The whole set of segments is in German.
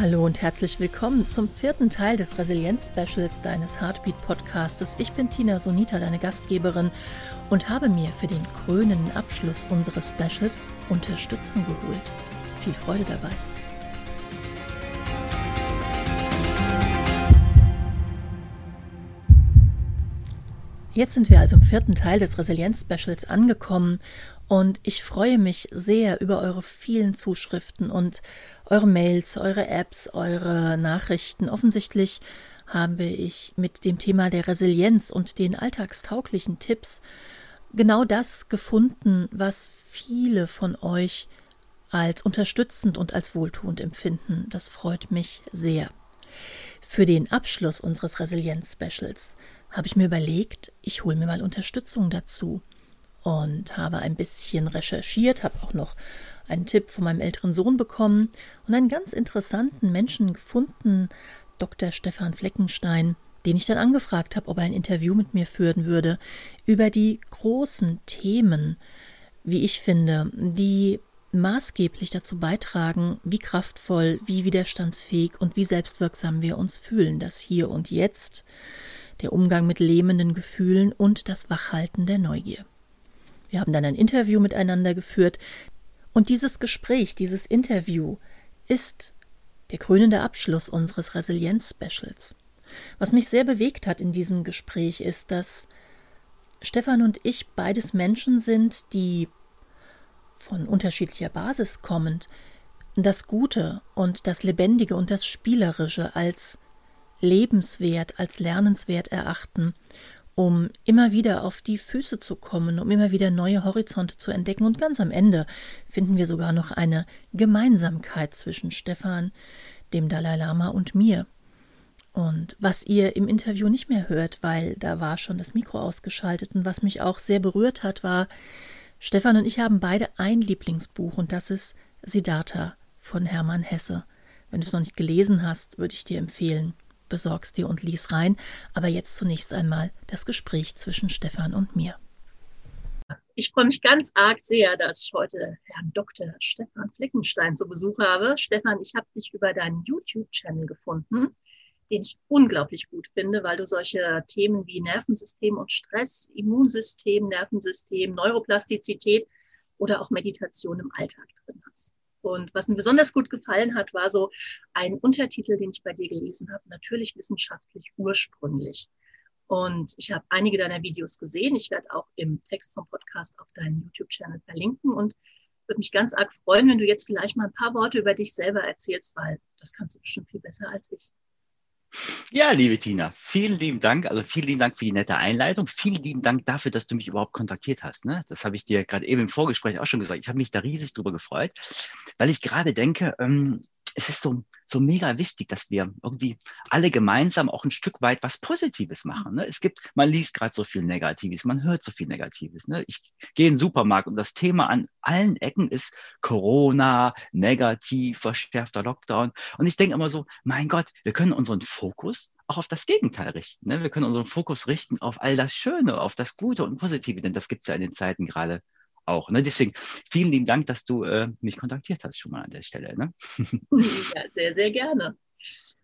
Hallo und herzlich willkommen zum vierten Teil des Resilienz-Specials deines Heartbeat-Podcastes. Ich bin Tina Sonita, deine Gastgeberin, und habe mir für den krönenden Abschluss unseres Specials Unterstützung geholt. Viel Freude dabei. Jetzt sind wir also im vierten Teil des Resilienz-Specials angekommen und ich freue mich sehr über eure vielen Zuschriften und eure Mails, eure Apps, eure Nachrichten. Offensichtlich habe ich mit dem Thema der Resilienz und den alltagstauglichen Tipps genau das gefunden, was viele von euch als unterstützend und als wohltuend empfinden. Das freut mich sehr. Für den Abschluss unseres Resilienz-Specials habe ich mir überlegt, ich hole mir mal Unterstützung dazu und habe ein bisschen recherchiert, habe auch noch einen Tipp von meinem älteren Sohn bekommen und einen ganz interessanten Menschen gefunden, Dr. Stefan Fleckenstein, den ich dann angefragt habe, ob er ein Interview mit mir führen würde über die großen Themen, wie ich finde, die maßgeblich dazu beitragen, wie kraftvoll, wie widerstandsfähig und wie selbstwirksam wir uns fühlen, das Hier und Jetzt, der Umgang mit lähmenden Gefühlen und das Wachhalten der Neugier. Wir haben dann ein Interview miteinander geführt, und dieses Gespräch, dieses Interview ist der krönende Abschluss unseres Resilienz-Specials. Was mich sehr bewegt hat in diesem Gespräch ist, dass Stefan und ich beides Menschen sind, die von unterschiedlicher Basis kommend das Gute und das Lebendige und das Spielerische als lebenswert, als lernenswert erachten um immer wieder auf die Füße zu kommen, um immer wieder neue Horizonte zu entdecken. Und ganz am Ende finden wir sogar noch eine Gemeinsamkeit zwischen Stefan, dem Dalai Lama und mir. Und was ihr im Interview nicht mehr hört, weil da war schon das Mikro ausgeschaltet und was mich auch sehr berührt hat, war, Stefan und ich haben beide ein Lieblingsbuch und das ist Siddhartha von Hermann Hesse. Wenn du es noch nicht gelesen hast, würde ich dir empfehlen, besorgst dir und lies rein. Aber jetzt zunächst einmal das Gespräch zwischen Stefan und mir. Ich freue mich ganz arg sehr, dass ich heute Herrn Dr. Stefan Fleckenstein zu Besuch habe. Stefan, ich habe dich über deinen YouTube-Channel gefunden, den ich unglaublich gut finde, weil du solche Themen wie Nervensystem und Stress, Immunsystem, Nervensystem, Neuroplastizität oder auch Meditation im Alltag drin hast. Und was mir besonders gut gefallen hat, war so ein Untertitel, den ich bei dir gelesen habe, natürlich wissenschaftlich ursprünglich. Und ich habe einige deiner Videos gesehen. Ich werde auch im Text vom Podcast auf deinen YouTube-Channel verlinken und würde mich ganz arg freuen, wenn du jetzt vielleicht mal ein paar Worte über dich selber erzählst, weil das kannst du bestimmt viel besser als ich. Ja, liebe Tina, vielen lieben Dank. Also vielen lieben Dank für die nette Einleitung. Vielen lieben Dank dafür, dass du mich überhaupt kontaktiert hast. Ne? Das habe ich dir gerade eben im Vorgespräch auch schon gesagt. Ich habe mich da riesig drüber gefreut, weil ich gerade denke, ähm, es ist so, so mega wichtig, dass wir irgendwie alle gemeinsam auch ein Stück weit was Positives machen. Ne? Es gibt, man liest gerade so viel Negatives, man hört so viel Negatives. Ne? Ich gehe in den Supermarkt und das Thema an allen Ecken ist Corona, negativ, verschärfter Lockdown. Und ich denke immer so, mein Gott, wir können unseren Fokus auch auf das Gegenteil richten. Ne? Wir können unseren Fokus richten auf all das Schöne, auf das Gute und Positive, denn das gibt es ja in den Zeiten gerade auch. Ne? Deswegen vielen lieben Dank, dass du äh, mich kontaktiert hast schon mal an der Stelle. Ne? Ja, sehr, sehr gerne.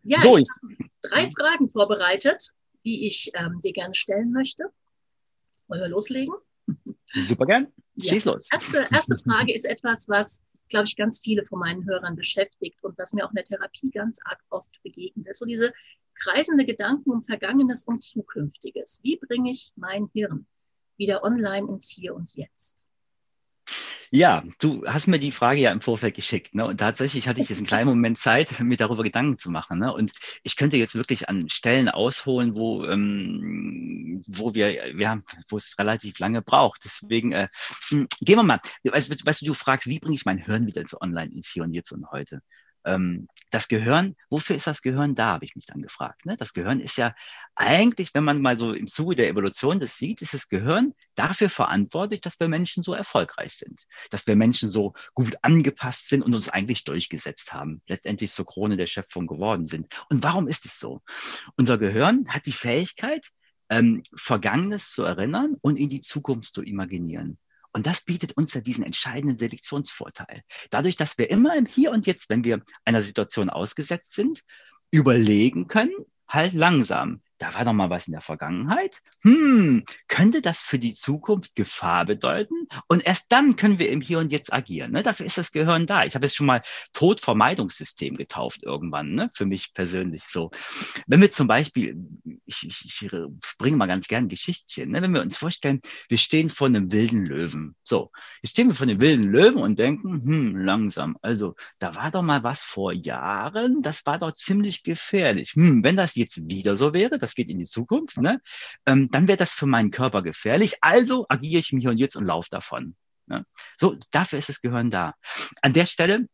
Ja, so, ich habe drei Fragen vorbereitet, die ich ähm, dir gerne stellen möchte. Wollen wir loslegen? Super gern. Schieß ja. los. Erste, erste Frage ist etwas, was, glaube ich, ganz viele von meinen Hörern beschäftigt und was mir auch in der Therapie ganz arg oft begegnet ist. So diese kreisende Gedanken um Vergangenes und Zukünftiges. Wie bringe ich mein Hirn wieder online ins Hier und Jetzt? Ja, du hast mir die Frage ja im Vorfeld geschickt. Ne? Und tatsächlich hatte ich jetzt einen kleinen Moment Zeit, mir darüber Gedanken zu machen. Ne? Und ich könnte jetzt wirklich an Stellen ausholen, wo, ähm, wo wir, ja, wo es relativ lange braucht. Deswegen äh, hm, gehen wir mal. Weißt, weißt du, du fragst, wie bringe ich mein Hirn wieder ins Online, ins Hier und Jetzt und heute? Ähm, das Gehirn, wofür ist das Gehirn da, habe ich mich dann gefragt. Ne? Das Gehirn ist ja eigentlich, wenn man mal so im Zuge der Evolution das sieht, ist das Gehirn dafür verantwortlich, dass wir Menschen so erfolgreich sind, dass wir Menschen so gut angepasst sind und uns eigentlich durchgesetzt haben, letztendlich zur Krone der Schöpfung geworden sind. Und warum ist es so? Unser Gehirn hat die Fähigkeit, ähm, Vergangenes zu erinnern und in die Zukunft zu imaginieren. Und das bietet uns ja diesen entscheidenden Selektionsvorteil. Dadurch, dass wir immer im Hier und Jetzt, wenn wir einer Situation ausgesetzt sind, überlegen können, halt langsam da war doch mal was in der Vergangenheit. Hm, könnte das für die Zukunft Gefahr bedeuten? Und erst dann können wir im Hier und Jetzt agieren. Ne? Dafür ist das Gehirn da. Ich habe es schon mal Todvermeidungssystem getauft irgendwann, ne? für mich persönlich so. Wenn wir zum Beispiel, ich, ich, ich bringe mal ganz gern Geschichtchen, ne? wenn wir uns vorstellen, wir stehen vor einem wilden Löwen. So, jetzt stehen wir vor einem wilden Löwen und denken, hm, langsam. Also, da war doch mal was vor Jahren, das war doch ziemlich gefährlich. Hm, wenn das jetzt wieder so wäre, das geht in die Zukunft, ne? Ähm, dann wäre das für meinen Körper gefährlich. Also agiere ich im Hier und Jetzt und laufe davon. Ne? So, dafür ist das Gehirn da. An der Stelle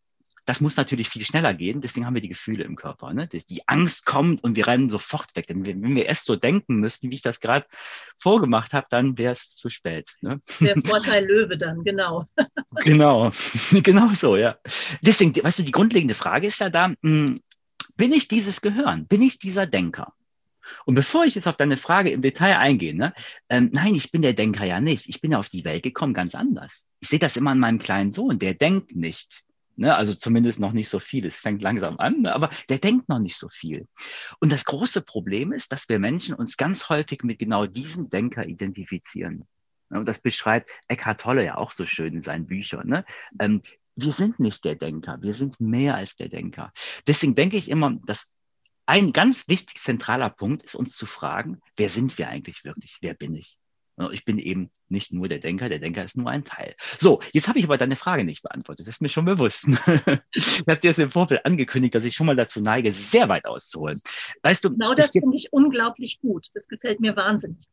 das muss natürlich viel schneller gehen, deswegen haben wir die Gefühle im Körper. Ne? Die Angst kommt und wir rennen sofort weg. Denn wenn wir erst so denken müssten, wie ich das gerade vorgemacht habe, dann wäre es zu spät. Ne? Der Vorteil Löwe dann, genau. genau, genau so, ja. Deswegen, weißt du, die grundlegende Frage ist ja da, hm, bin ich dieses Gehirn? Bin ich dieser Denker? Und bevor ich jetzt auf deine Frage im Detail eingehe, ne, ähm, nein, ich bin der Denker ja nicht. Ich bin ja auf die Welt gekommen ganz anders. Ich sehe das immer an meinem kleinen Sohn, der denkt nicht. Ne, also zumindest noch nicht so viel. Es fängt langsam an, ne, aber der denkt noch nicht so viel. Und das große Problem ist, dass wir Menschen uns ganz häufig mit genau diesem Denker identifizieren. Und das beschreibt Eckhart Tolle ja auch so schön in seinen Büchern. Ne? Ähm, wir sind nicht der Denker, wir sind mehr als der Denker. Deswegen denke ich immer, dass ein ganz wichtig zentraler Punkt ist uns zu fragen, wer sind wir eigentlich wirklich? Wer bin ich? Ich bin eben nicht nur der Denker, der Denker ist nur ein Teil. So, jetzt habe ich aber deine Frage nicht beantwortet. Das ist mir schon bewusst. ich habe dir es im Vorfeld angekündigt, dass ich schon mal dazu neige, sehr weit auszuholen. Weißt du, genau das finde ich unglaublich gut. Das gefällt mir wahnsinnig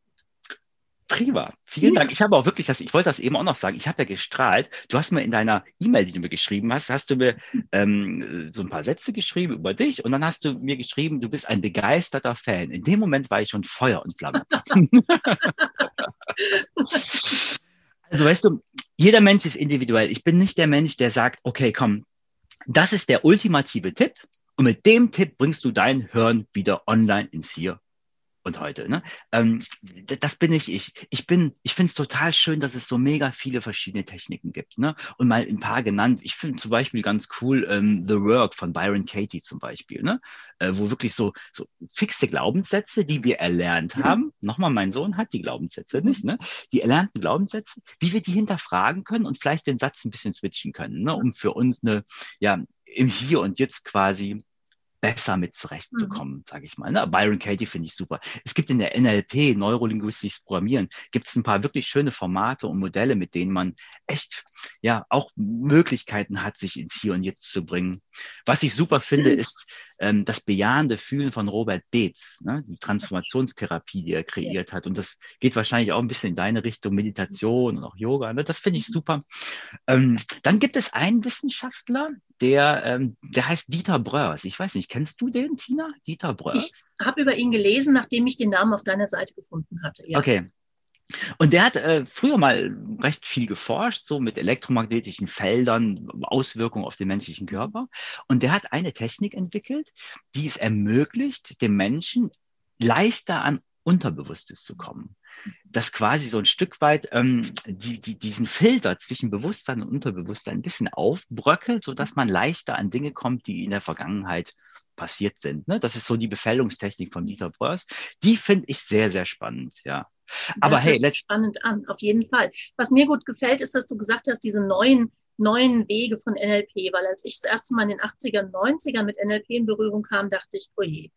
Prima, vielen Dank. Ich habe auch wirklich das, ich wollte das eben auch noch sagen, ich habe ja gestrahlt. Du hast mir in deiner E-Mail, die du mir geschrieben hast, hast du mir ähm, so ein paar Sätze geschrieben über dich und dann hast du mir geschrieben, du bist ein begeisterter Fan. In dem Moment war ich schon Feuer und Flamme. also weißt du, jeder Mensch ist individuell. Ich bin nicht der Mensch, der sagt, okay, komm, das ist der ultimative Tipp und mit dem Tipp bringst du dein Hirn wieder online ins Hier und heute. Ne? Ähm, das bin nicht ich. Ich bin, ich finde es total schön, dass es so mega viele verschiedene Techniken gibt. Ne? Und mal ein paar genannt. Ich finde zum Beispiel ganz cool ähm, The Work von Byron Katie zum Beispiel, ne? Äh, wo wirklich so, so fixe Glaubenssätze, die wir erlernt mhm. haben. Nochmal, mein Sohn hat die Glaubenssätze nicht, ne? Die erlernten Glaubenssätze, wie wir die hinterfragen können und vielleicht den Satz ein bisschen switchen können, ne? um für uns eine, ja, im Hier und Jetzt quasi besser mit zurechtzukommen, mhm. sage ich mal. Ne? Byron Katie finde ich super. Es gibt in der NLP, Neurolinguistisches Programmieren, gibt es ein paar wirklich schöne Formate und Modelle, mit denen man echt ja auch Möglichkeiten hat, sich ins Hier und Jetzt zu bringen. Was ich super finde, mhm. ist ähm, das bejahende Fühlen von Robert Beetz, ne? die Transformationstherapie, die er kreiert hat. Und das geht wahrscheinlich auch ein bisschen in deine Richtung Meditation und auch Yoga. Ne? Das finde ich mhm. super. Ähm, dann gibt es einen Wissenschaftler, der, ähm, der heißt Dieter Bröers. Ich weiß nicht, kennst du den, Tina? Dieter Bröers? Ich habe über ihn gelesen, nachdem ich den Namen auf deiner Seite gefunden hatte. Ja. Okay, und der hat äh, früher mal recht viel geforscht, so mit elektromagnetischen Feldern, Auswirkungen auf den menschlichen Körper. Und der hat eine Technik entwickelt, die es ermöglicht, dem Menschen leichter an Unterbewusstes zu kommen. Dass quasi so ein Stück weit ähm, die, die, diesen Filter zwischen Bewusstsein und Unterbewusstsein ein bisschen aufbröckelt, sodass man leichter an Dinge kommt, die in der Vergangenheit passiert sind. Ne? Das ist so die Befällungstechnik von Dieter Bröers. Die finde ich sehr, sehr spannend, ja. Aber das hey, let's spannend an, auf jeden Fall. Was mir gut gefällt, ist, dass du gesagt hast, diese neuen neuen Wege von NLP, weil als ich das erste Mal in den 80er, 90ern mit NLP in Berührung kam, dachte ich, oh je.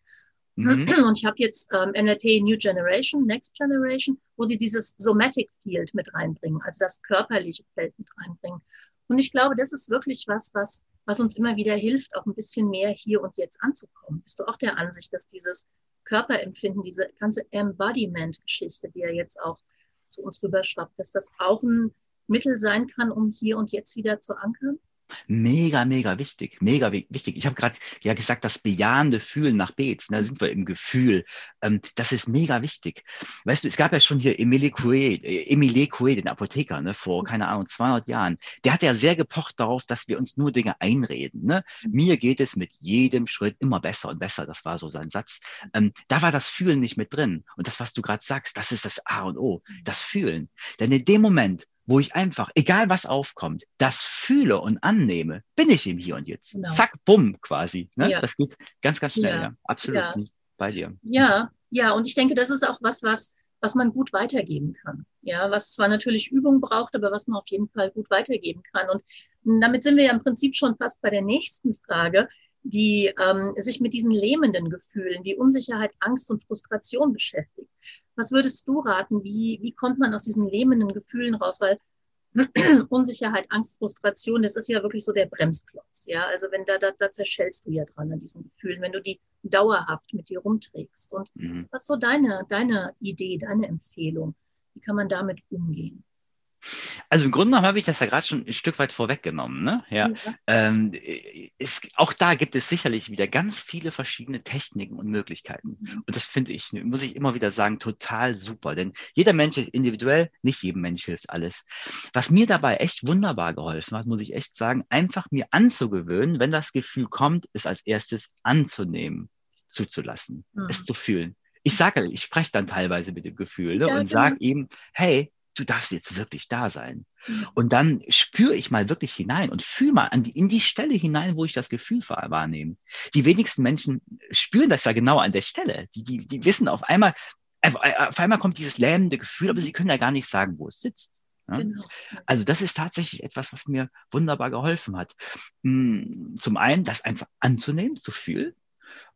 Mhm. Und ich habe jetzt ähm, NLP New Generation, Next Generation, wo sie dieses Somatic Field mit reinbringen, also das körperliche Feld mit reinbringen. Und ich glaube, das ist wirklich was, was, was uns immer wieder hilft, auch ein bisschen mehr hier und jetzt anzukommen. Bist du auch der Ansicht, dass dieses Körperempfinden, diese ganze Embodiment-Geschichte, die ja jetzt auch zu uns rüberschwappt, dass das auch ein Mittel sein kann, um hier und jetzt wieder zu ankern? Mega, mega wichtig, mega wichtig. Ich habe gerade ja gesagt, das bejahende Fühlen nach Beets, da sind wir im Gefühl. Ähm, das ist mega wichtig. Weißt du, es gab ja schon hier Emile Coué, äh, Emile Coué, den Apotheker, ne, vor, keine Ahnung, 200 Jahren. Der hat ja sehr gepocht darauf, dass wir uns nur Dinge einreden. Ne? Mir geht es mit jedem Schritt immer besser und besser. Das war so sein Satz. Ähm, da war das Fühlen nicht mit drin. Und das, was du gerade sagst, das ist das A und O, das Fühlen. Denn in dem Moment, wo ich einfach, egal was aufkommt, das fühle und annehme, bin ich im Hier und Jetzt. Genau. Zack, bumm, quasi. Ne? Ja. Das geht ganz, ganz schnell. Ja. ja. Absolut bei dir. Ja, ja, und ich denke, das ist auch was, was, was man gut weitergeben kann. Ja, was zwar natürlich Übung braucht, aber was man auf jeden Fall gut weitergeben kann. Und damit sind wir ja im Prinzip schon fast bei der nächsten Frage, die ähm, sich mit diesen lähmenden Gefühlen wie Unsicherheit, Angst und Frustration beschäftigt. Was würdest du raten? Wie, wie kommt man aus diesen lähmenden Gefühlen raus? Weil Unsicherheit, Angst, Frustration, das ist ja wirklich so der Bremsklotz. Ja, also wenn da, da, da zerschellst du ja dran an diesen Gefühlen, wenn du die dauerhaft mit dir rumträgst. Und mhm. was ist so deine, deine Idee, deine Empfehlung? Wie kann man damit umgehen? Also im Grunde genommen habe ich das ja gerade schon ein Stück weit vorweggenommen. Ne? Ja. ja. Ähm, es, auch da gibt es sicherlich wieder ganz viele verschiedene Techniken und Möglichkeiten. Mhm. Und das finde ich, muss ich immer wieder sagen, total super. Denn jeder Mensch ist individuell, nicht jedem Mensch hilft alles. Was mir dabei echt wunderbar geholfen hat, muss ich echt sagen, einfach mir anzugewöhnen, wenn das Gefühl kommt, es als erstes anzunehmen, zuzulassen, mhm. es zu fühlen. Ich sage, ich spreche dann teilweise mit dem Gefühl ne, ja, und genau. sage eben, hey, du darfst jetzt wirklich da sein. Mhm. Und dann spüre ich mal wirklich hinein und fühle mal an die, in die Stelle hinein, wo ich das Gefühl wahrnehme. Die wenigsten Menschen spüren das ja genau an der Stelle. Die, die, die wissen auf einmal, auf einmal kommt dieses lähmende Gefühl, aber sie können ja gar nicht sagen, wo es sitzt. Ja? Genau. Also das ist tatsächlich etwas, was mir wunderbar geholfen hat. Hm, zum einen, das einfach anzunehmen, zu fühlen.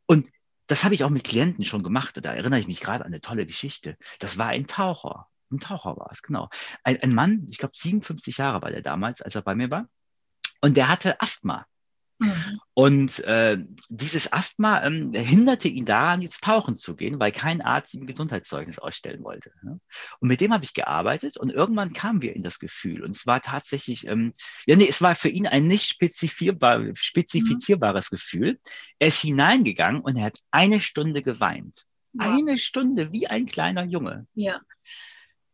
Und das habe ich auch mit Klienten schon gemacht. Da erinnere ich mich gerade an eine tolle Geschichte. Das war ein Taucher. Ein Taucher war es, genau. Ein, ein Mann, ich glaube 57 Jahre war der damals, als er bei mir war. Und der hatte Asthma. Mhm. Und äh, dieses Asthma ähm, hinderte ihn daran, jetzt tauchen zu gehen, weil kein Arzt ihm Gesundheitszeugnis ausstellen wollte. Ne? Und mit dem habe ich gearbeitet und irgendwann kamen wir in das Gefühl. Und es war tatsächlich, ähm, ja, nee, es war für ihn ein nicht spezifizierbar, spezifizierbares mhm. Gefühl. Er ist hineingegangen und er hat eine Stunde geweint. Eine Stunde wie ein kleiner Junge. Ja.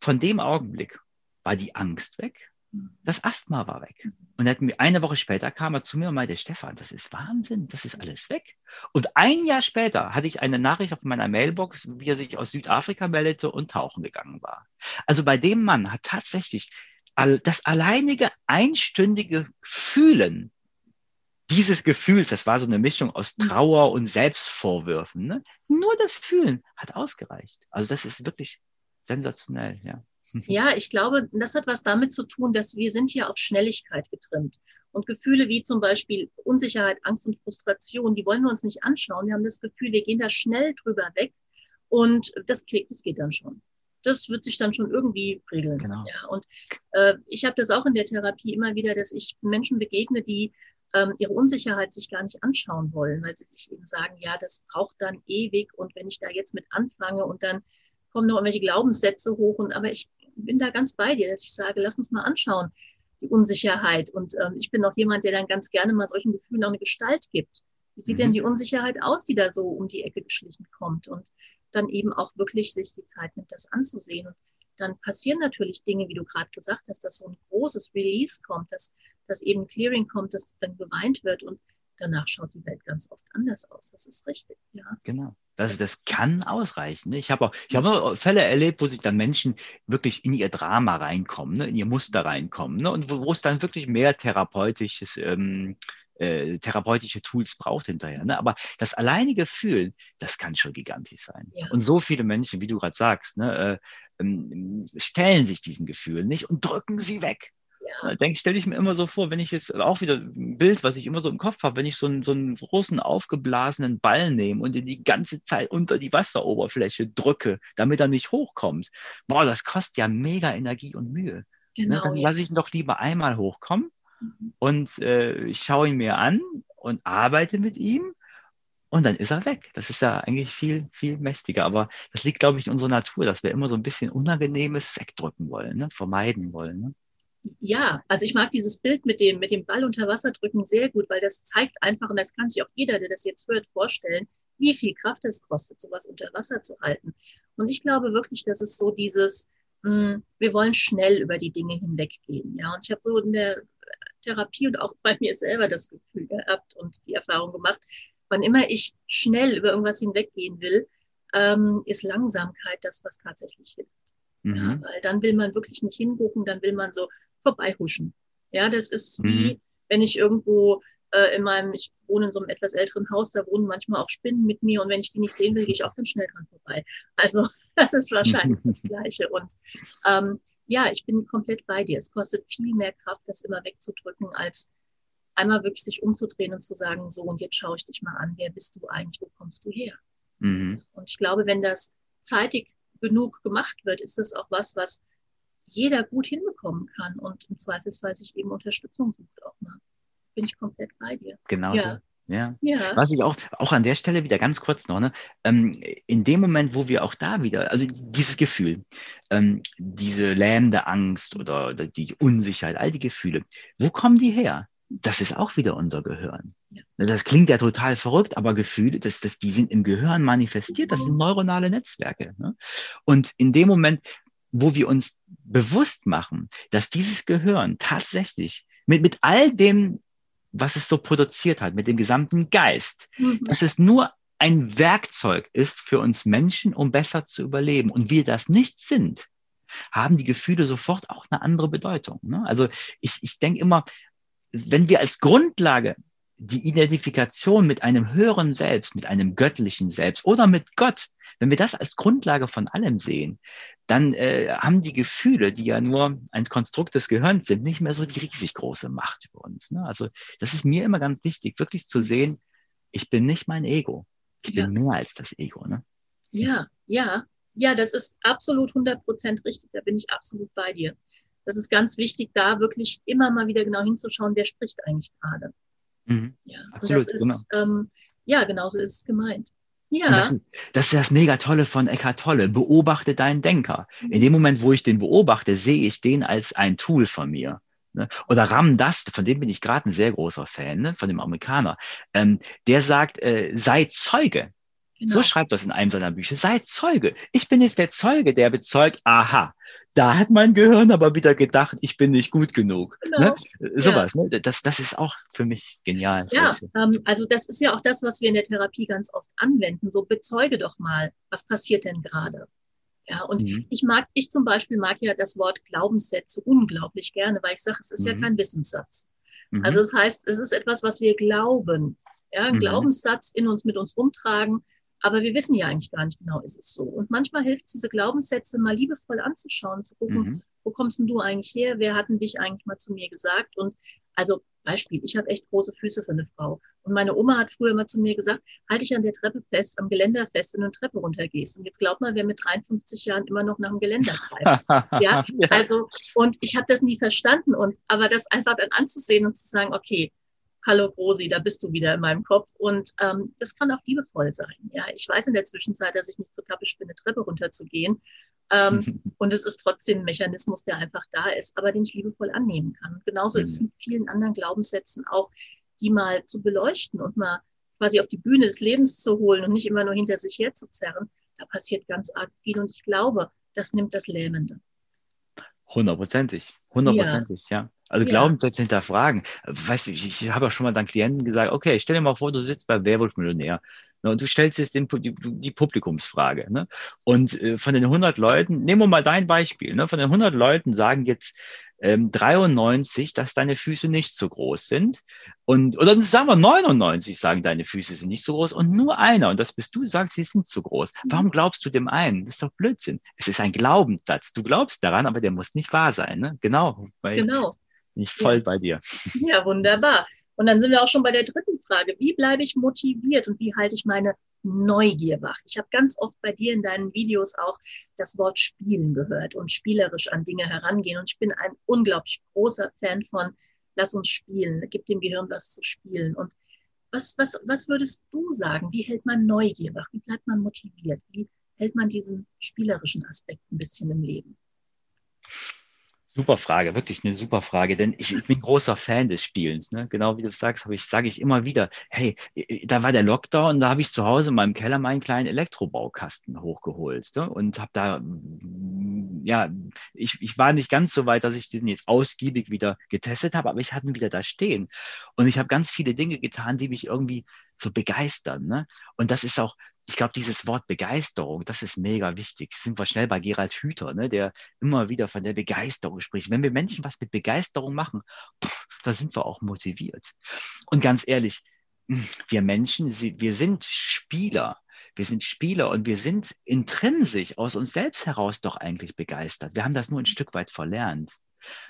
Von dem Augenblick war die Angst weg, mhm. das Asthma war weg. Und eine Woche später kam er zu mir und meinte, Stefan, das ist Wahnsinn, das ist alles weg. Und ein Jahr später hatte ich eine Nachricht auf meiner Mailbox, wie er sich aus Südafrika meldete und tauchen gegangen war. Also bei dem Mann hat tatsächlich das alleinige einstündige Fühlen dieses Gefühls, das war so eine Mischung aus mhm. Trauer und Selbstvorwürfen, ne? nur das Fühlen hat ausgereicht. Also das ist wirklich sensationell, ja. Ja, ich glaube, das hat was damit zu tun, dass wir sind hier auf Schnelligkeit getrimmt. Und Gefühle wie zum Beispiel Unsicherheit, Angst und Frustration, die wollen wir uns nicht anschauen. Wir haben das Gefühl, wir gehen da schnell drüber weg und das, das geht dann schon. Das wird sich dann schon irgendwie regeln. Genau. Ja, und äh, ich habe das auch in der Therapie immer wieder, dass ich Menschen begegne, die ähm, ihre Unsicherheit sich gar nicht anschauen wollen, weil sie sich eben sagen, ja, das braucht dann ewig und wenn ich da jetzt mit anfange und dann kommen noch irgendwelche Glaubenssätze hoch. Und aber ich bin da ganz bei dir, dass ich sage, lass uns mal anschauen, die Unsicherheit. Und ähm, ich bin auch jemand, der dann ganz gerne mal solchen Gefühlen auch eine Gestalt gibt. Wie sieht mhm. denn die Unsicherheit aus, die da so um die Ecke geschlichen kommt? Und dann eben auch wirklich sich die Zeit nimmt, das anzusehen. Und dann passieren natürlich Dinge, wie du gerade gesagt hast, dass so ein großes Release kommt, dass, dass eben Clearing kommt, dass dann geweint wird. Und danach schaut die Welt ganz oft anders aus. Das ist richtig, ja. Genau. Das, das kann ausreichen. Ne? Ich habe auch, ich habe Fälle erlebt, wo sich dann Menschen wirklich in ihr Drama reinkommen, ne? in ihr Muster reinkommen, ne? und wo, wo es dann wirklich mehr therapeutisches, ähm, äh, therapeutische Tools braucht hinterher. Ne? Aber das alleinige Fühlen, das kann schon gigantisch sein. Ja. Und so viele Menschen, wie du gerade sagst, ne, äh, ähm, stellen sich diesen Gefühlen nicht und drücken sie weg. Ja. Denke, stelle ich mir immer so vor, wenn ich jetzt auch wieder ein Bild, was ich immer so im Kopf habe, wenn ich so einen, so einen großen aufgeblasenen Ball nehme und ihn die ganze Zeit unter die Wasseroberfläche drücke, damit er nicht hochkommt. Boah, das kostet ja mega Energie und Mühe. Ne, genau, ne? Dann ja. lasse ich ihn doch lieber einmal hochkommen mhm. und äh, ich schaue ihn mir an und arbeite mit ihm und dann ist er weg. Das ist ja eigentlich viel, viel mächtiger. Aber das liegt, glaube ich, in unserer Natur, dass wir immer so ein bisschen Unangenehmes wegdrücken wollen, ne? vermeiden wollen. Ne? Ja, also ich mag dieses Bild mit dem, mit dem Ball unter Wasser drücken sehr gut, weil das zeigt einfach, und das kann sich auch jeder, der das jetzt hört, vorstellen, wie viel Kraft es kostet, sowas unter Wasser zu halten. Und ich glaube wirklich, dass es so dieses, mh, hm, wir wollen schnell über die Dinge hinweggehen. Ja, und ich habe so in der Therapie und auch bei mir selber das Gefühl gehabt und die Erfahrung gemacht, wann immer ich schnell über irgendwas hinweggehen will, ähm, ist Langsamkeit das, was tatsächlich hilft. Mhm. Ja, weil dann will man wirklich nicht hingucken, dann will man so vorbeihuschen. Ja, das ist wie, mhm. wenn ich irgendwo äh, in meinem, ich wohne in so einem etwas älteren Haus, da wohnen manchmal auch Spinnen mit mir und wenn ich die nicht sehen will, gehe ich auch ganz schnell dran vorbei. Also das ist wahrscheinlich das Gleiche. Und ähm, ja, ich bin komplett bei dir. Es kostet viel mehr Kraft, das immer wegzudrücken, als einmal wirklich sich umzudrehen und zu sagen, so und jetzt schaue ich dich mal an, wer bist du eigentlich, wo kommst du her? Mhm. Und ich glaube, wenn das zeitig genug gemacht wird, ist das auch was, was jeder gut hinbekommen kann und im Zweifelsfall sich eben Unterstützung sucht auch mal. Bin ich komplett bei dir. Genau ja. so. Ja. ja. Was ich auch, auch an der Stelle wieder ganz kurz noch, ne, ähm, in dem Moment, wo wir auch da wieder, also dieses Gefühl, ähm, diese lähmende Angst oder, oder die Unsicherheit, all die Gefühle, wo kommen die her? das ist auch wieder unser Gehirn. Ja. Das klingt ja total verrückt, aber Gefühle, das, das, die sind im Gehirn manifestiert, das sind neuronale Netzwerke. Ne? Und in dem Moment, wo wir uns bewusst machen, dass dieses Gehirn tatsächlich mit, mit all dem, was es so produziert hat, mit dem gesamten Geist, mhm. dass es nur ein Werkzeug ist für uns Menschen, um besser zu überleben und wir das nicht sind, haben die Gefühle sofort auch eine andere Bedeutung. Ne? Also ich, ich denke immer, wenn wir als Grundlage die Identifikation mit einem höheren Selbst, mit einem göttlichen Selbst oder mit Gott, wenn wir das als Grundlage von allem sehen, dann äh, haben die Gefühle, die ja nur ein Konstrukt des Gehirns sind, nicht mehr so die riesig große Macht über uns. Ne? Also das ist mir immer ganz wichtig, wirklich zu sehen, ich bin nicht mein Ego. Ich ja. bin mehr als das Ego. Ne? Ja, ja, ja, das ist absolut 100 Prozent richtig. Da bin ich absolut bei dir das ist ganz wichtig, da wirklich immer mal wieder genau hinzuschauen, wer spricht eigentlich gerade. Mhm. Ja, Absolut, ist, genau. Ähm, ja, genauso ist es gemeint. Ja. Das, das, ist das mega Tolle von Eckhart Tolle. Beobachte deinen Denker. Mhm. In dem Moment, wo ich den beobachte, sehe ich den als ein Tool von mir. Ne? Oder Ram Dass, von dem bin ich gerade ein sehr großer Fan, ne? von dem Amerikaner. Ähm, der sagt, äh, sei Zeuge. Genau. So schreibt das in einem seiner Bücher. Sei Zeuge. Ich bin jetzt der Zeuge, der bezeugt, aha, da hat mein Gehirn aber wieder gedacht, ich bin nicht gut genug. Ne? Genau. Ne? Sowas, ja. ne? das, das ist auch für mich genial. Ja, ähm, also das ist ja auch das, was wir in der Therapie ganz oft anwenden. So bezeuge doch mal, was passiert denn gerade? Ja, und mhm. ich mag, ich zum Beispiel mag ja das Wort Glaubenssätze unglaublich gerne, weil ich sage, es ist mhm. ja kein Wissenssatz. Mhm. Also es das heißt, es ist etwas, was wir glauben. Ja, ein mhm. Glaubenssatz in uns mit uns rumtragen, aber wir wissen ja eigentlich gar nicht genau, ist es so. Und manchmal hilft es, diese Glaubenssätze mal liebevoll anzuschauen, zu gucken, mhm. wo kommst denn du eigentlich her? Wer hat denn dich eigentlich mal zu mir gesagt? Und also Beispiel, ich habe echt große Füße für eine Frau. Und meine Oma hat früher mal zu mir gesagt, halte dich an der Treppe fest, am Geländer fest, wenn du eine Treppe runtergehst. Und jetzt glaubt mal, wer mit 53 Jahren immer noch nach dem Geländer greift. ja, also, und ich habe das nie verstanden. Und aber das einfach dann anzusehen und zu sagen, okay, hallo Rosi, da bist du wieder in meinem Kopf. Und ähm, das kann auch liebevoll sein. Ja, ich weiß in der Zwischenzeit, dass ich nicht so tappisch bin, eine Treppe runterzugehen. Ähm, und es ist trotzdem ein Mechanismus, der einfach da ist, aber den ich liebevoll annehmen kann. Und genauso mhm. ist es mit vielen anderen Glaubenssätzen auch, die mal zu beleuchten und mal quasi auf die Bühne des Lebens zu holen und nicht immer nur hinter sich herzuzerren. Da passiert ganz arg viel. Und ich glaube, das nimmt das Lähmende. Hundertprozentig, hundertprozentig, ja. ja. Also ja. Glaubenssätze hinterfragen. Weißt du, ich, ich habe auch schon mal deinen Klienten gesagt, okay, stell dir mal vor, du sitzt bei Werwolf Millionär Ne, und du stellst jetzt den, die, die Publikumsfrage. Ne? Und äh, von den 100 Leuten, nehmen wir mal dein Beispiel, ne? von den 100 Leuten sagen jetzt ähm, 93, dass deine Füße nicht so groß sind. Und, oder sagen wir 99 sagen, deine Füße sind nicht so groß. Und nur einer, und das bist du, sagt, sie sind zu groß. Warum mhm. glaubst du dem einen? Das ist doch Blödsinn. Es ist ein Glaubenssatz. Du glaubst daran, aber der muss nicht wahr sein. Ne? Genau. Genau. Bin ich voll bei dir. Ja, wunderbar. Und dann sind wir auch schon bei der dritten Frage. Wie bleibe ich motiviert und wie halte ich meine Neugier wach? Ich habe ganz oft bei dir in deinen Videos auch das Wort Spielen gehört und spielerisch an Dinge herangehen. Und ich bin ein unglaublich großer Fan von, lass uns spielen, gib dem Gehirn was zu spielen. Und was, was, was würdest du sagen? Wie hält man Neugier wach? Wie bleibt man motiviert? Wie hält man diesen spielerischen Aspekt ein bisschen im Leben? Super Frage, wirklich eine super Frage, denn ich, bin großer Fan des Spielens. Ne? Genau wie du sagst, ich, sage ich immer wieder, hey, da war der Lockdown, da habe ich zu Hause in meinem Keller meinen kleinen Elektrobaukasten hochgeholt ne? und habe da, ja, ich, ich war nicht ganz so weit, dass ich den jetzt ausgiebig wieder getestet habe, aber ich hatte ihn wieder da stehen und ich habe ganz viele Dinge getan, die mich irgendwie so begeistern. Ne? Und das ist auch ich glaube, dieses Wort Begeisterung, das ist mega wichtig. Sind wir schnell bei Gerald Hüther, ne, der immer wieder von der Begeisterung spricht. Wenn wir Menschen was mit Begeisterung machen, da sind wir auch motiviert. Und ganz ehrlich, wir Menschen, wir sind Spieler. Wir sind Spieler und wir sind intrinsisch aus uns selbst heraus doch eigentlich begeistert. Wir haben das nur ein Stück weit verlernt.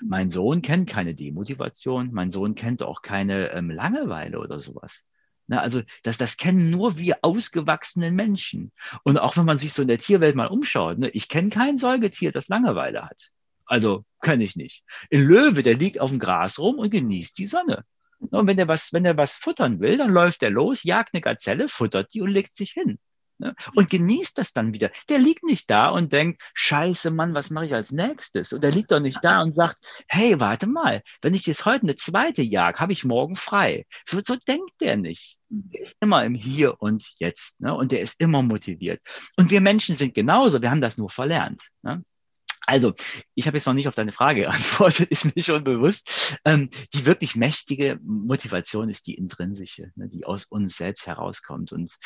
Mein Sohn kennt keine Demotivation, mein Sohn kennt auch keine ähm, Langeweile oder sowas. Na, also das, das kennen nur wir ausgewachsenen Menschen. Und auch wenn man sich so in der Tierwelt mal umschaut, ne, ich kenne kein Säugetier, das Langeweile hat. Also kenne ich nicht. Ein Löwe, der liegt auf dem Gras rum und genießt die Sonne. Und wenn der was, wenn der was futtern will, dann läuft er los, jagt eine Gazelle, futtert die und legt sich hin. Ne? Und genießt das dann wieder. Der liegt nicht da und denkt, scheiße Mann, was mache ich als nächstes? Und der liegt doch nicht da und sagt, hey, warte mal, wenn ich jetzt heute eine zweite jag, habe ich morgen frei. So, so denkt der nicht. Der ist immer im Hier und Jetzt. Ne? Und der ist immer motiviert. Und wir Menschen sind genauso, wir haben das nur verlernt. Ne? Also, ich habe jetzt noch nicht auf deine Frage geantwortet, ist mir schon bewusst. Ähm, die wirklich mächtige Motivation ist die intrinsische, ne, die aus uns selbst herauskommt. Und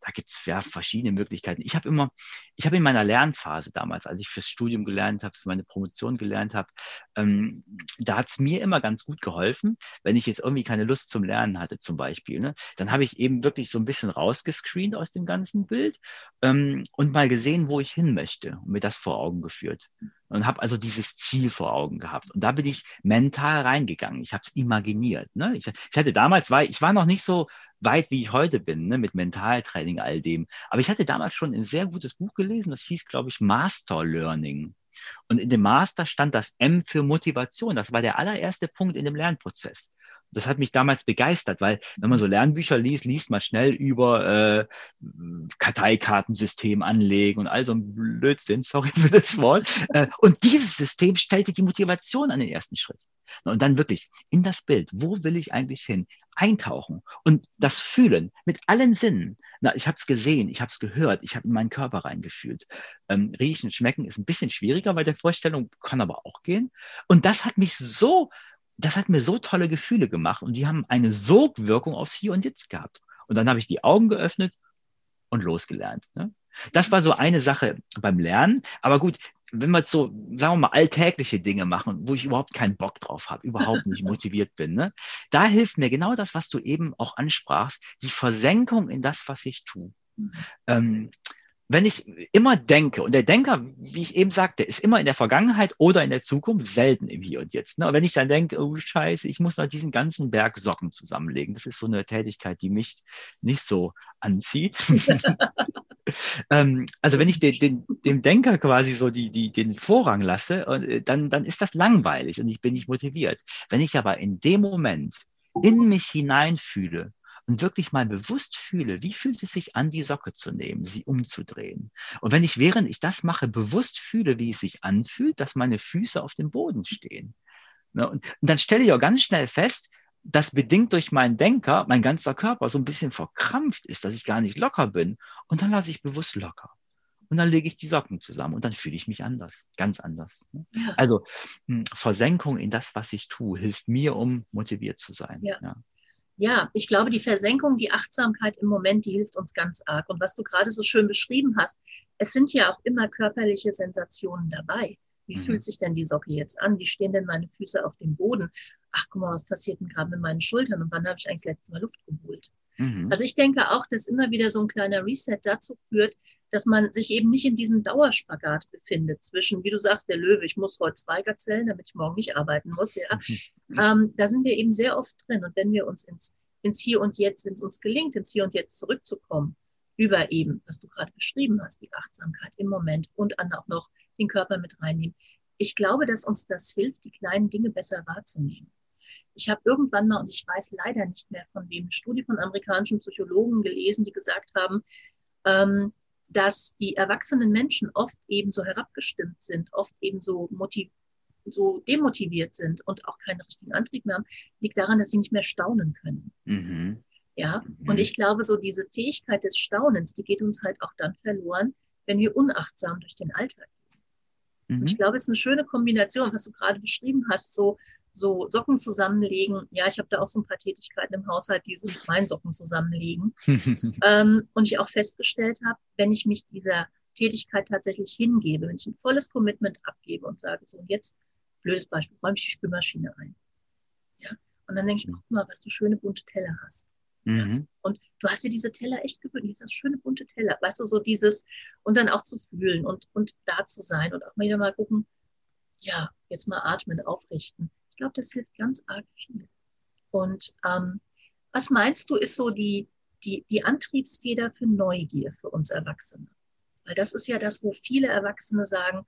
da gibt es ja verschiedene Möglichkeiten. Ich habe immer, ich habe in meiner Lernphase damals, als ich fürs Studium gelernt habe, für meine Promotion gelernt habe, ähm, da hat es mir immer ganz gut geholfen, wenn ich jetzt irgendwie keine Lust zum Lernen hatte, zum Beispiel. Ne, dann habe ich eben wirklich so ein bisschen rausgescreent aus dem ganzen Bild ähm, und mal gesehen, wo ich hin möchte und mir das vor Augen geführt und habe also dieses Ziel vor Augen gehabt. Und da bin ich mental reingegangen. Ich habe es imaginiert. Ne? Ich, ich, hatte damals, war, ich war noch nicht so weit, wie ich heute bin, ne? mit Mentaltraining, all dem. Aber ich hatte damals schon ein sehr gutes Buch gelesen, das hieß, glaube ich, Master Learning. Und in dem Master stand das M für Motivation. Das war der allererste Punkt in dem Lernprozess das hat mich damals begeistert, weil wenn man so Lernbücher liest, liest man schnell über äh, Karteikartensystem anlegen und all so ein Blödsinn, sorry für das Wort. Äh, und dieses System stellte die Motivation an den ersten Schritt. Und dann wirklich in das Bild, wo will ich eigentlich hin? Eintauchen und das Fühlen mit allen Sinnen. Na, ich habe es gesehen, ich habe es gehört, ich habe in meinen Körper reingefühlt. Ähm, riechen, schmecken ist ein bisschen schwieriger bei der Vorstellung, kann aber auch gehen. Und das hat mich so das hat mir so tolle Gefühle gemacht und die haben eine Sogwirkung aufs Hier und Jetzt gehabt. Und dann habe ich die Augen geöffnet und losgelernt. Ne? Das war so eine Sache beim Lernen. Aber gut, wenn wir so, sagen wir mal, alltägliche Dinge machen, wo ich überhaupt keinen Bock drauf habe, überhaupt nicht motiviert bin, ne? da hilft mir genau das, was du eben auch ansprachst, die Versenkung in das, was ich tue. Mhm. Ähm, wenn ich immer denke, und der Denker, wie ich eben sagte, ist immer in der Vergangenheit oder in der Zukunft, selten im Hier und Jetzt. Ne? Und wenn ich dann denke, oh Scheiße, ich muss noch diesen ganzen Berg Socken zusammenlegen, das ist so eine Tätigkeit, die mich nicht so anzieht. ähm, also wenn ich den, den, dem Denker quasi so die, die, den Vorrang lasse, äh, dann, dann ist das langweilig und ich bin nicht motiviert. Wenn ich aber in dem Moment in mich hineinfühle und wirklich mal bewusst fühle, wie fühlt es sich an, die Socke zu nehmen, sie umzudrehen. Und wenn ich, während ich das mache, bewusst fühle, wie es sich anfühlt, dass meine Füße auf dem Boden stehen. Ne, und, dann stelle ich auch ganz schnell fest, dass bedingt durch meinen Denker mein ganzer Körper so ein bisschen verkrampft ist, dass ich gar nicht locker bin. Und dann lasse ich bewusst locker. Und dann lege ich die Socken zusammen und dann fühle ich mich anders, ganz anders. Ne. Also hm, Versenkung in das, was ich tue, hilft mir, um motiviert zu sein. Ja. ja ja, ich glaube, die Versenkung, die Achtsamkeit im Moment, die hilft uns ganz arg. Und was du gerade so schön beschrieben hast, es sind ja auch immer körperliche Sensationen dabei. Wie mhm. fühlt sich denn die Socke jetzt an? Wie stehen denn meine Füße auf dem Boden? Ach, guck mal, was passiert denn gerade mit meinen Schultern? Und wann habe ich eigentlich das letzte Mal Luft geholt? Mhm. Also ich denke auch, dass immer wieder so ein kleiner Reset dazu führt, dass man sich eben nicht in diesem Dauerspagat befindet zwischen, wie du sagst, der Löwe, ich muss heute zwei Gazellen, damit ich morgen nicht arbeiten muss. Ja, mhm. ähm, da sind wir eben sehr oft drin. Und wenn wir uns ins, ins Hier und Jetzt, wenn es uns gelingt, ins Hier und Jetzt zurückzukommen, über eben, was du gerade beschrieben hast, die Achtsamkeit im Moment und dann auch noch den Körper mit reinnehmen. Ich glaube, dass uns das hilft, die kleinen Dinge besser wahrzunehmen. Ich habe irgendwann mal, und ich weiß leider nicht mehr von wem, eine Studie von amerikanischen Psychologen gelesen, die gesagt haben, ähm, dass die erwachsenen Menschen oft eben so herabgestimmt sind, oft eben so so demotiviert sind und auch keinen richtigen Antrieb mehr haben, liegt daran, dass sie nicht mehr staunen können. Mhm. Ja, mhm. und ich glaube, so diese Fähigkeit des Staunens, die geht uns halt auch dann verloren, wenn wir unachtsam durch den Alltag gehen. Mhm. Und ich glaube, es ist eine schöne Kombination, was du gerade beschrieben hast, so so Socken zusammenlegen. Ja, ich habe da auch so ein paar Tätigkeiten im Haushalt, die sind mein Socken zusammenlegen. ähm, und ich auch festgestellt habe, wenn ich mich dieser Tätigkeit tatsächlich hingebe, wenn ich ein volles Commitment abgebe und sage, so und jetzt, blödes Beispiel, räume ich die Spülmaschine ein. Ja, und dann denke ich, guck mal, was du schöne bunte Teller hast. Mhm. Und du hast dir diese Teller echt gewöhnt, diese schöne bunte Teller, weißt du, so dieses, und dann auch zu fühlen und, und da zu sein und auch wieder mal gucken, ja, jetzt mal atmen, aufrichten. Ich glaube, das hilft ganz arg viel. Und ähm, was meinst du, ist so die, die, die Antriebsfeder für Neugier für uns Erwachsene? Weil das ist ja das, wo viele Erwachsene sagen,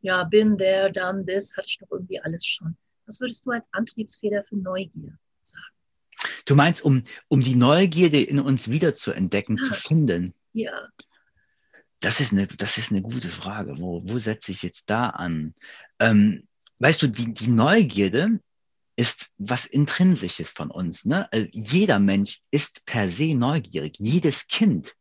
ja, bin there, done this, hatte ich doch irgendwie alles schon. Was würdest du als Antriebsfeder für Neugier sagen? Du meinst, um, um die Neugierde in uns wieder zu entdecken, ja. zu finden? Ja. Das ist eine, das ist eine gute Frage. Wo, wo setze ich jetzt da an? Ähm, weißt du, die, die Neugierde ist was Intrinsisches von uns. Ne? Also jeder Mensch ist per se neugierig. Jedes Kind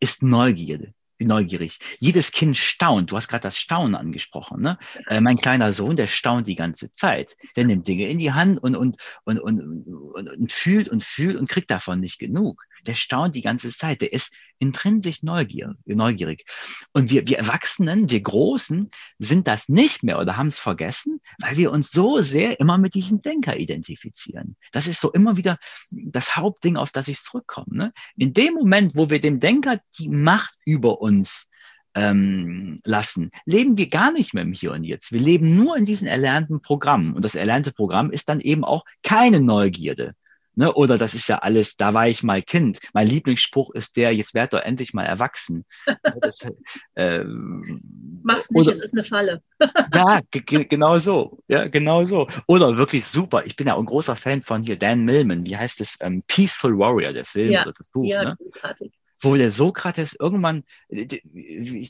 ist Neugierde neugierig. Jedes Kind staunt. Du hast gerade das Staunen angesprochen. Ne? Äh, mein kleiner Sohn, der staunt die ganze Zeit. Der nimmt Dinge in die Hand und, und, und, und, und, und fühlt und fühlt und kriegt davon nicht genug. Der staunt die ganze Zeit. Der ist intrinsisch neugierig. neugierig. Und wir, wir Erwachsenen, wir Großen, sind das nicht mehr oder haben es vergessen, weil wir uns so sehr immer mit diesem Denker identifizieren. Das ist so immer wieder das Hauptding, auf das ich zurückkomme. Ne? In dem Moment, wo wir dem Denker die Macht über uns ähm, lassen, leben wir gar nicht mehr im Hier und Jetzt. Wir leben nur in diesen erlernten Programmen. Und das erlernte Programm ist dann eben auch keine Neugierde. Ne? Oder das ist ja alles, da war ich mal Kind. Mein Lieblingsspruch ist der, jetzt werd doch endlich mal erwachsen. das, äh, Mach's nicht, oder, es ist eine Falle. ja, genau so. Ja, genau so. Oder wirklich super. Ich bin ja auch ein großer Fan von hier, Dan Millman. Wie heißt es? Ähm, Peaceful Warrior, der Film ja, oder das Buch. Ja, ne? großartig wo der Sokrates irgendwann,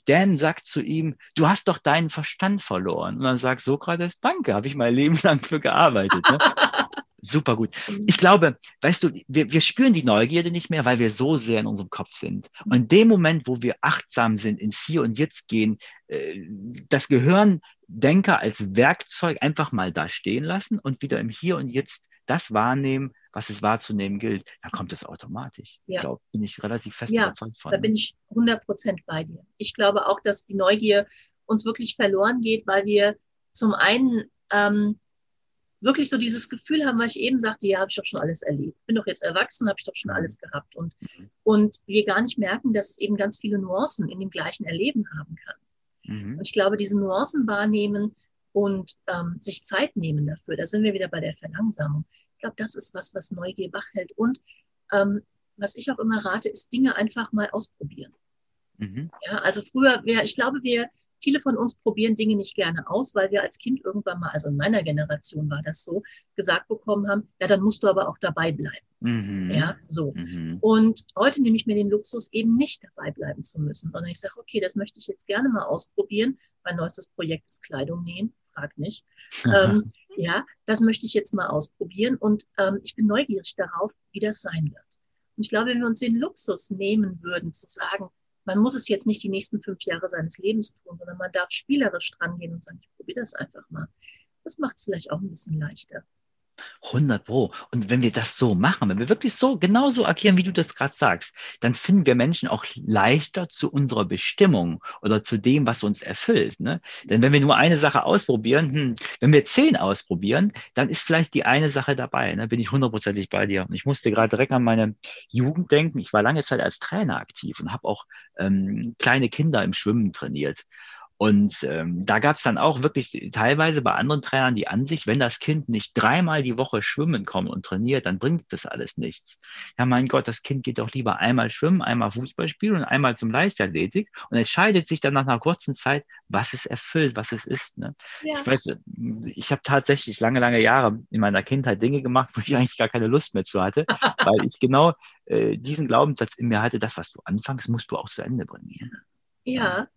Dan sagt zu ihm, du hast doch deinen Verstand verloren. Und dann sagt Sokrates, danke, habe ich mein Leben lang für gearbeitet. Ne? Super gut. Mhm. Ich glaube, weißt du, wir, wir spüren die Neugierde nicht mehr, weil wir so sehr in unserem Kopf sind. Und in dem Moment, wo wir achtsam sind, ins Hier und Jetzt gehen, äh, das Gehirn Denker als Werkzeug einfach mal da stehen lassen und wieder im Hier und Jetzt das wahrnehmen, was es wahrzunehmen gilt, dann kommt es automatisch. Ja. Ich glaube, bin ich relativ fest ja, überzeugt von. Da bin ich 100 Prozent bei dir. Ich glaube auch, dass die Neugier uns wirklich verloren geht, weil wir zum einen ähm, wirklich so dieses Gefühl haben, weil ich eben sagte, ja, habe ich doch schon alles erlebt. Bin doch jetzt erwachsen, habe ich doch schon mhm. alles gehabt. Und, mhm. und wir gar nicht merken, dass es eben ganz viele Nuancen in dem gleichen Erleben haben kann. Mhm. Und ich glaube, diese Nuancen wahrnehmen und ähm, sich Zeit nehmen dafür, da sind wir wieder bei der Verlangsamung. Ich glaube, das ist was, was Neugier wachhält. Und ähm, was ich auch immer rate, ist Dinge einfach mal ausprobieren. Mhm. Ja, also früher, wir, ich glaube, wir, Viele von uns probieren Dinge nicht gerne aus, weil wir als Kind irgendwann mal, also in meiner Generation war das so, gesagt bekommen haben, ja, dann musst du aber auch dabei bleiben. Mhm. Ja, so. Mhm. Und heute nehme ich mir den Luxus, eben nicht dabei bleiben zu müssen, sondern ich sage, okay, das möchte ich jetzt gerne mal ausprobieren. Mein neuestes Projekt ist Kleidung nähen, frag nicht. ähm, ja, das möchte ich jetzt mal ausprobieren und ähm, ich bin neugierig darauf, wie das sein wird. Und ich glaube, wenn wir uns den Luxus nehmen würden, zu sagen, man muss es jetzt nicht die nächsten fünf Jahre seines Lebens tun, sondern man darf spielerisch dran gehen und sagen, ich probiere das einfach mal. Das macht es vielleicht auch ein bisschen leichter. 100 Pro. Und wenn wir das so machen, wenn wir wirklich so genauso agieren, wie du das gerade sagst, dann finden wir Menschen auch leichter zu unserer Bestimmung oder zu dem, was uns erfüllt. Ne? Denn wenn wir nur eine Sache ausprobieren, hm, wenn wir zehn ausprobieren, dann ist vielleicht die eine Sache dabei. Ne? Bin ich hundertprozentig bei dir. Und ich musste gerade direkt an meine Jugend denken. Ich war lange Zeit als Trainer aktiv und habe auch ähm, kleine Kinder im Schwimmen trainiert. Und ähm, da gab es dann auch wirklich teilweise bei anderen Trainern die Ansicht, wenn das Kind nicht dreimal die Woche schwimmen kommt und trainiert, dann bringt das alles nichts. Ja, mein Gott, das Kind geht doch lieber einmal schwimmen, einmal Fußball spielen und einmal zum Leichtathletik und entscheidet sich dann nach einer kurzen Zeit, was es erfüllt, was es ist. Ne? Ja. Ich weiß, ich habe tatsächlich lange, lange Jahre in meiner Kindheit Dinge gemacht, wo ich eigentlich gar keine Lust mehr zu hatte, weil ich genau äh, diesen Glaubenssatz in mir hatte, das, was du anfängst, musst du auch zu Ende bringen. Ja, ja,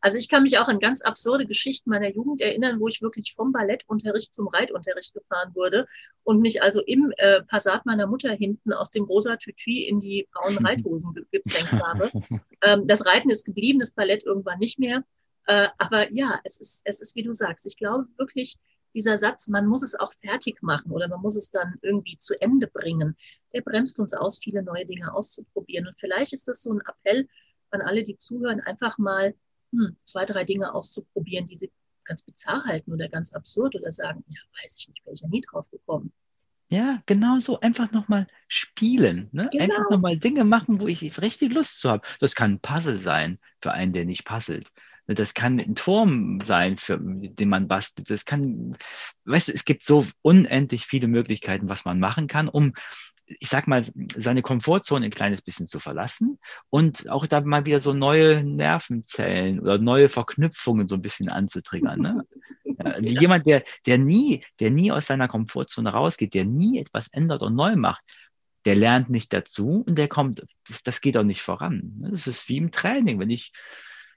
also ich kann mich auch an ganz absurde Geschichten meiner Jugend erinnern, wo ich wirklich vom Ballettunterricht zum Reitunterricht gefahren wurde und mich also im äh, Passat meiner Mutter hinten aus dem rosa Tütü in die braunen Reithosen ge gezwängt habe. Ähm, das Reiten ist geblieben, das Ballett irgendwann nicht mehr. Äh, aber ja, es ist, es ist, wie du sagst, ich glaube wirklich, dieser Satz, man muss es auch fertig machen oder man muss es dann irgendwie zu Ende bringen, der bremst uns aus, viele neue Dinge auszuprobieren. Und vielleicht ist das so ein Appell an alle, die zuhören, einfach mal hm, zwei, drei Dinge auszuprobieren, die sie ganz bizarr halten oder ganz absurd oder sagen, ja, weiß ich nicht, wäre ich ja nie drauf gekommen. Ja, genau so. Einfach nochmal spielen. Ne? Genau. Einfach nochmal Dinge machen, wo ich jetzt richtig Lust zu habe. Das kann ein Puzzle sein für einen, der nicht puzzelt. Das kann ein Turm sein, für den man bastelt. Das kann, weißt du, es gibt so unendlich viele Möglichkeiten, was man machen kann, um ich sag mal, seine Komfortzone ein kleines bisschen zu verlassen und auch da mal wieder so neue Nervenzellen oder neue Verknüpfungen so ein bisschen anzutriggern. Ne? Ja. Jemand, der, der nie, der nie aus seiner Komfortzone rausgeht, der nie etwas ändert und neu macht, der lernt nicht dazu und der kommt, das, das geht auch nicht voran. Das ist wie im Training. Wenn ich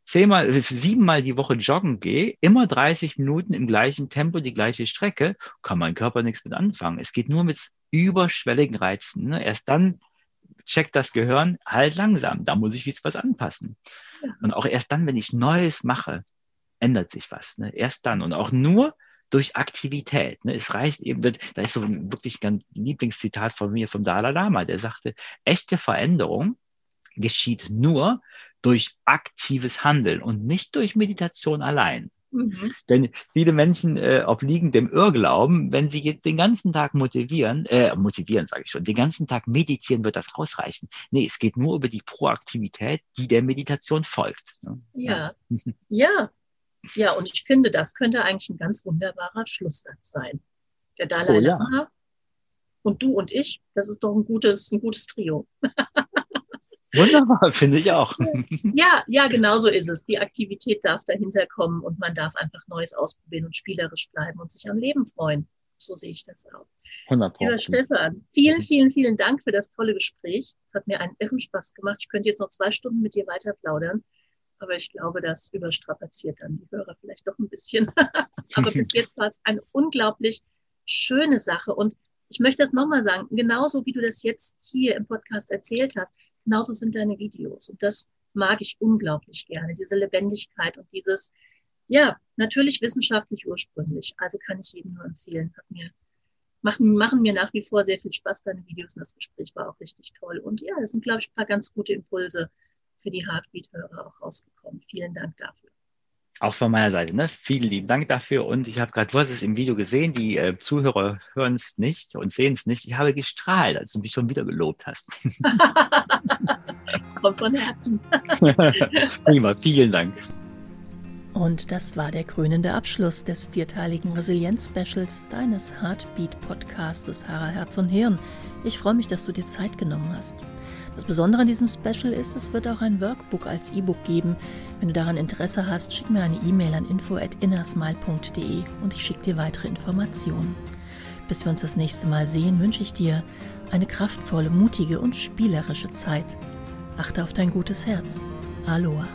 zehnmal, siebenmal die Woche joggen gehe, immer 30 Minuten im gleichen Tempo die gleiche Strecke, kann mein Körper nichts mit anfangen. Es geht nur mit überschwelligen Reizen. Ne? Erst dann checkt das Gehirn halt langsam. Da muss ich jetzt was anpassen. Ja. Und auch erst dann, wenn ich Neues mache, ändert sich was. Ne? Erst dann und auch nur durch Aktivität. Ne? Es reicht eben, da ist so ein wirklich ein Lieblingszitat von mir vom Dalai Lama, der sagte, echte Veränderung geschieht nur durch aktives Handeln und nicht durch Meditation allein. Mhm. Denn viele Menschen äh, obliegen dem Irrglauben, wenn sie jetzt den ganzen Tag motivieren, äh, motivieren sage ich schon, den ganzen Tag meditieren, wird das ausreichen. Nee, es geht nur über die Proaktivität, die der Meditation folgt. Ne? Ja, ja, ja, und ich finde, das könnte eigentlich ein ganz wunderbarer Schlusssatz sein. Der Dalai oh, ja. Lama und du und ich, das ist doch ein gutes, ein gutes Trio. Wunderbar, finde ich auch. Ja, ja, genau so ist es. Die Aktivität darf dahinter kommen und man darf einfach Neues ausprobieren und spielerisch bleiben und sich am Leben freuen. So sehe ich das auch. 100 Lieber Stefan, vielen, vielen, vielen Dank für das tolle Gespräch. Es hat mir einen irren Spaß gemacht. Ich könnte jetzt noch zwei Stunden mit dir weiter plaudern, aber ich glaube, das überstrapaziert dann die Hörer vielleicht doch ein bisschen. aber bis jetzt war es eine unglaublich schöne Sache und ich möchte das nochmal sagen, genauso wie du das jetzt hier im Podcast erzählt hast, genauso sind deine Videos. Und das mag ich unglaublich gerne, diese Lebendigkeit und dieses, ja, natürlich wissenschaftlich ursprünglich. Also kann ich jedem nur empfehlen. Hat mir, machen, machen mir nach wie vor sehr viel Spaß, deine Videos und das Gespräch war auch richtig toll. Und ja, es sind, glaube ich, ein paar ganz gute Impulse für die Heartbeat-Hörer auch rausgekommen. Vielen Dank dafür. Auch von meiner Seite, ne? Vielen lieben Dank dafür. Und ich habe gerade, du hast es im Video gesehen, die äh, Zuhörer hören es nicht und sehen es nicht. Ich habe gestrahlt, als du mich schon wieder gelobt hast. Kommt von Herzen. Prima, vielen Dank. Und das war der krönende Abschluss des vierteiligen Resilienz-Specials deines Heartbeat-Podcastes Harald Herz und Hirn. Ich freue mich, dass du dir Zeit genommen hast. Das Besondere an diesem Special ist, es wird auch ein Workbook als E-Book geben. Wenn du daran Interesse hast, schick mir eine E-Mail an info@innersmile.de und ich schicke dir weitere Informationen. Bis wir uns das nächste Mal sehen, wünsche ich dir eine kraftvolle, mutige und spielerische Zeit. Achte auf dein gutes Herz. Aloha.